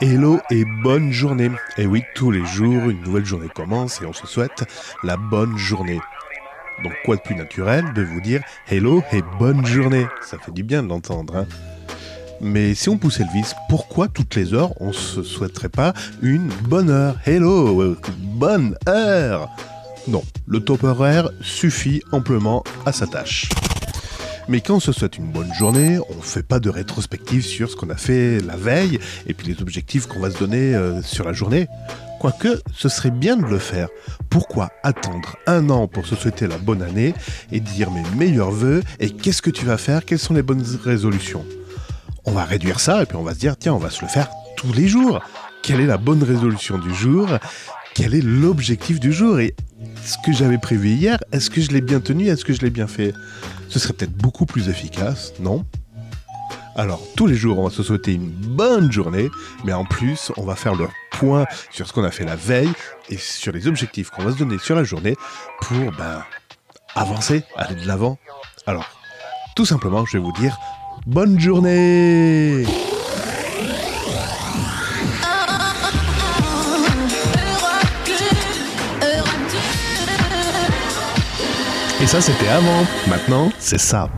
Hello et bonne journée. Et oui, tous les jours, une nouvelle journée commence et on se souhaite la bonne journée. Donc quoi de plus naturel de vous dire hello et bonne journée? Ça fait du bien de l'entendre. Hein Mais si on poussait le vice, pourquoi toutes les heures on se souhaiterait pas une bonne heure? Hello, bonne heure Non, le top horaire suffit amplement à sa tâche. Mais quand on se souhaite une bonne journée, on ne fait pas de rétrospective sur ce qu'on a fait la veille et puis les objectifs qu'on va se donner euh, sur la journée. Quoique, ce serait bien de le faire. Pourquoi attendre un an pour se souhaiter la bonne année et dire mes meilleurs voeux et qu'est-ce que tu vas faire? Quelles sont les bonnes résolutions? On va réduire ça et puis on va se dire tiens, on va se le faire tous les jours. Quelle est la bonne résolution du jour? Quel est l'objectif du jour? Ce que j'avais prévu hier, est-ce que je l'ai bien tenu Est-ce que je l'ai bien fait? Ce serait peut-être beaucoup plus efficace, non? Alors, tous les jours, on va se souhaiter une bonne journée, mais en plus, on va faire le point sur ce qu'on a fait la veille et sur les objectifs qu'on va se donner sur la journée pour, ben, avancer, aller de l'avant. Alors, tout simplement, je vais vous dire bonne journée Et ça, c'était avant. Maintenant, c'est ça.